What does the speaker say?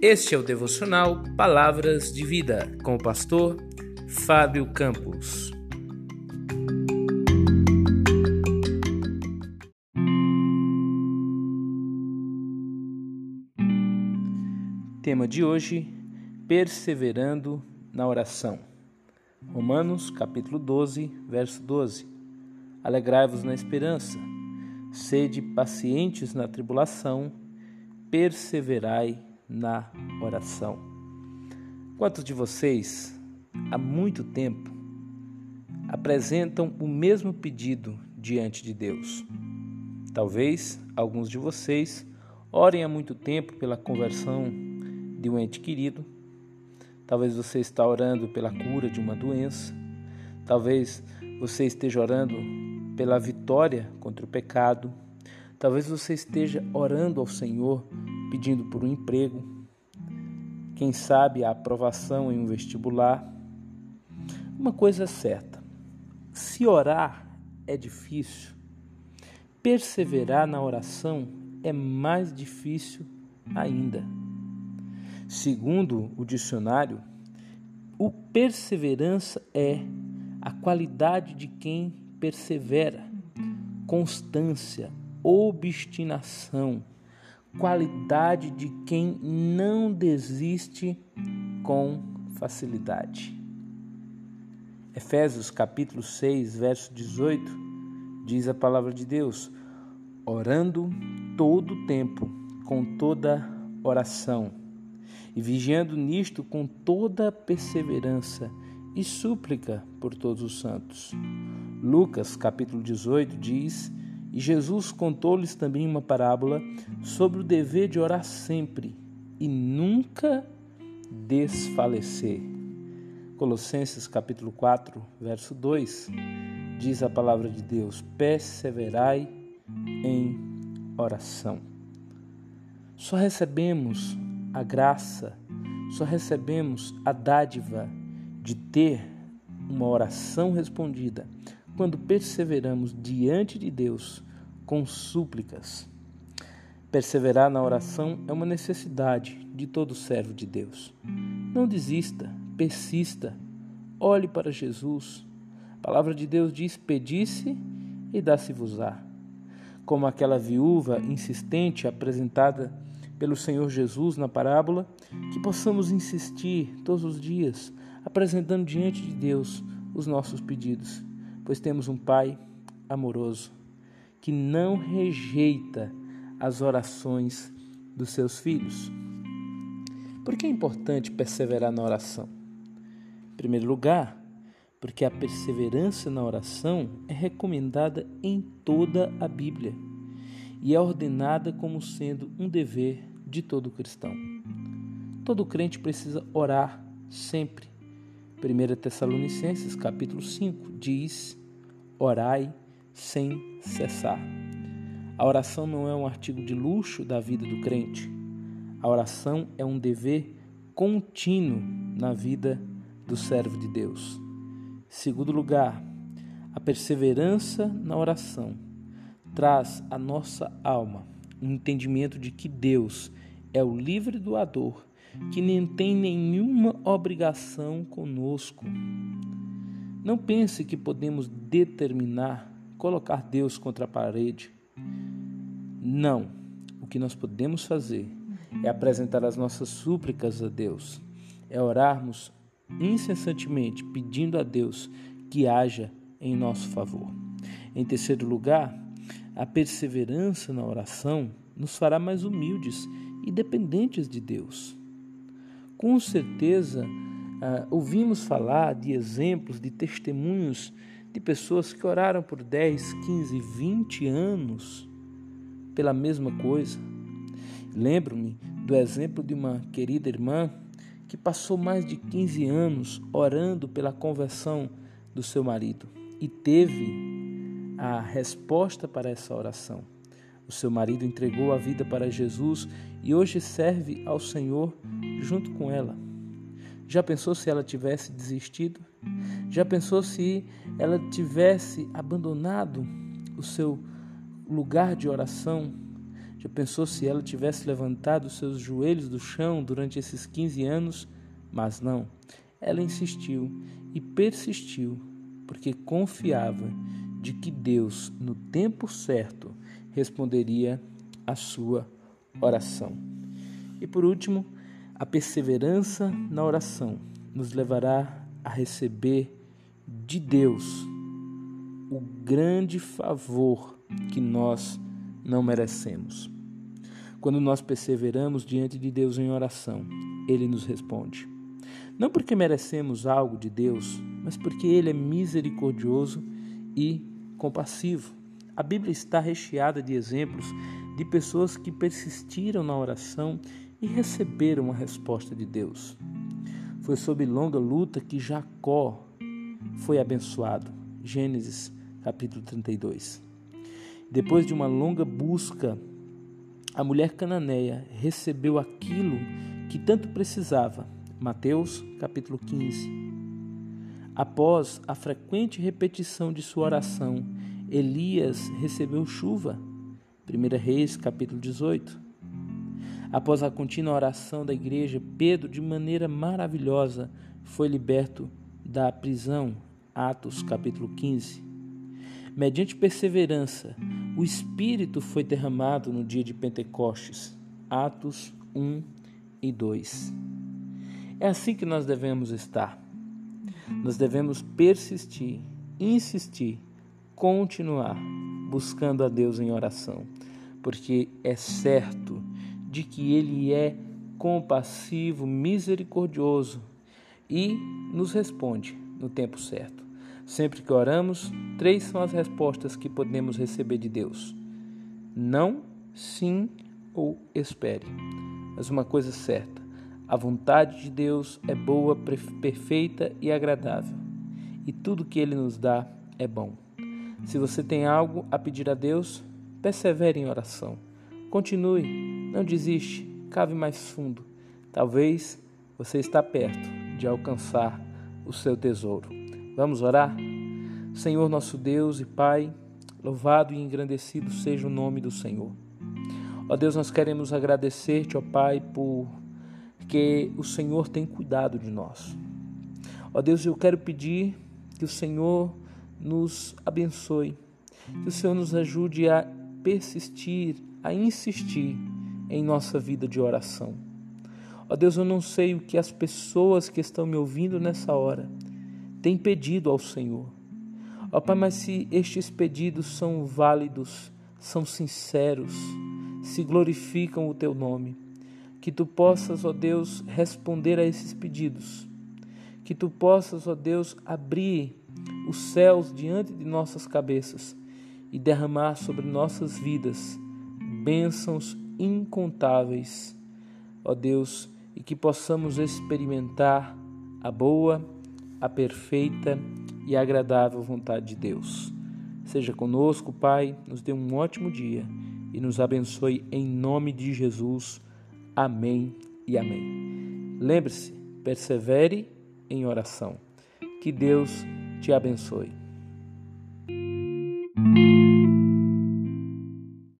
Este é o devocional Palavras de Vida com o pastor Fábio Campos. Tema de hoje: Perseverando na oração. Romanos, capítulo 12, verso 12. Alegrai-vos na esperança, sede pacientes na tribulação, perseverai na oração. Quantos de vocês, há muito tempo, apresentam o mesmo pedido diante de Deus? Talvez alguns de vocês orem há muito tempo pela conversão de um ente querido. Talvez você está orando pela cura de uma doença. Talvez você esteja orando pela vitória contra o pecado. Talvez você esteja orando ao Senhor pedindo por um emprego, quem sabe a aprovação em um vestibular. Uma coisa é certa: se orar é difícil, perseverar na oração é mais difícil ainda. Segundo o dicionário, o perseverança é a qualidade de quem persevera, constância, obstinação qualidade de quem não desiste com facilidade. Efésios capítulo 6, verso 18, diz a palavra de Deus: orando todo o tempo, com toda oração, e vigiando nisto com toda perseverança e súplica por todos os santos. Lucas capítulo 18 diz e Jesus contou-lhes também uma parábola sobre o dever de orar sempre e nunca desfalecer. Colossenses capítulo 4, verso 2, diz a palavra de Deus: perseverai em oração. Só recebemos a graça, só recebemos a dádiva de ter uma oração respondida quando perseveramos diante de Deus com súplicas. Perseverar na oração é uma necessidade de todo servo de Deus. Não desista, persista, olhe para Jesus. A palavra de Deus diz: Pedisse e dá-se-vos-á. Como aquela viúva insistente apresentada pelo Senhor Jesus na parábola, que possamos insistir todos os dias, apresentando diante de Deus os nossos pedidos pois temos um Pai amoroso que não rejeita as orações dos seus filhos. Por que é importante perseverar na oração? Em primeiro lugar, porque a perseverança na oração é recomendada em toda a Bíblia e é ordenada como sendo um dever de todo cristão. Todo crente precisa orar sempre. 1 Tessalonicenses capítulo 5 diz orai sem cessar. A oração não é um artigo de luxo da vida do crente. A oração é um dever contínuo na vida do servo de Deus. Segundo lugar, a perseverança na oração traz à nossa alma um entendimento de que Deus é o livre doador, que nem tem nenhuma obrigação conosco. Não pense que podemos determinar, colocar Deus contra a parede. Não. O que nós podemos fazer é apresentar as nossas súplicas a Deus, é orarmos incessantemente pedindo a Deus que haja em nosso favor. Em terceiro lugar, a perseverança na oração nos fará mais humildes e dependentes de Deus. Com certeza, ah, ouvimos falar de exemplos, de testemunhos de pessoas que oraram por 10, 15, 20 anos pela mesma coisa. Lembro-me do exemplo de uma querida irmã que passou mais de 15 anos orando pela conversão do seu marido e teve a resposta para essa oração. O seu marido entregou a vida para Jesus e hoje serve ao Senhor junto com ela. Já pensou se ela tivesse desistido? Já pensou se ela tivesse abandonado o seu lugar de oração? Já pensou se ela tivesse levantado seus joelhos do chão durante esses 15 anos? Mas não. Ela insistiu e persistiu, porque confiava de que Deus, no tempo certo, responderia a sua oração. E por último, a perseverança na oração nos levará a receber de Deus o grande favor que nós não merecemos. Quando nós perseveramos diante de Deus em oração, Ele nos responde. Não porque merecemos algo de Deus, mas porque Ele é misericordioso e compassivo. A Bíblia está recheada de exemplos de pessoas que persistiram na oração e receberam a resposta de Deus. Foi sob longa luta que Jacó foi abençoado. Gênesis capítulo 32. Depois de uma longa busca, a mulher cananeia recebeu aquilo que tanto precisava. Mateus capítulo 15. Após a frequente repetição de sua oração, Elias recebeu chuva. 1 Reis capítulo 18. Após a contínua oração da igreja, Pedro, de maneira maravilhosa, foi liberto da prisão. Atos capítulo 15. Mediante perseverança, o Espírito foi derramado no dia de Pentecostes. Atos 1 e 2. É assim que nós devemos estar. Nós devemos persistir, insistir, continuar buscando a Deus em oração, porque é certo de que Ele é compassivo, misericordioso e nos responde no tempo certo. Sempre que oramos, três são as respostas que podemos receber de Deus: não, sim ou espere. Mas uma coisa certa: a vontade de Deus é boa, perfeita e agradável, e tudo que Ele nos dá é bom. Se você tem algo a pedir a Deus, persevere em oração. Continue, não desiste, cave mais fundo. Talvez você está perto de alcançar o seu tesouro. Vamos orar? Senhor nosso Deus e Pai, louvado e engrandecido seja o nome do Senhor. Ó Deus, nós queremos agradecer-te, ó Pai, por que o Senhor tem cuidado de nós. Ó Deus, eu quero pedir que o Senhor nos abençoe, que o Senhor nos ajude a persistir a insistir em nossa vida de oração. Ó Deus, eu não sei o que as pessoas que estão me ouvindo nessa hora têm pedido ao Senhor. Ó Pai, mas se estes pedidos são válidos, são sinceros, se glorificam o teu nome, que tu possas, ó Deus, responder a esses pedidos. Que tu possas, ó Deus, abrir os céus diante de nossas cabeças e derramar sobre nossas vidas bênçãos incontáveis, ó Deus, e que possamos experimentar a boa, a perfeita e agradável vontade de Deus. Seja conosco, Pai, nos dê um ótimo dia e nos abençoe em nome de Jesus. Amém e amém. Lembre-se, persevere em oração. Que Deus te abençoe.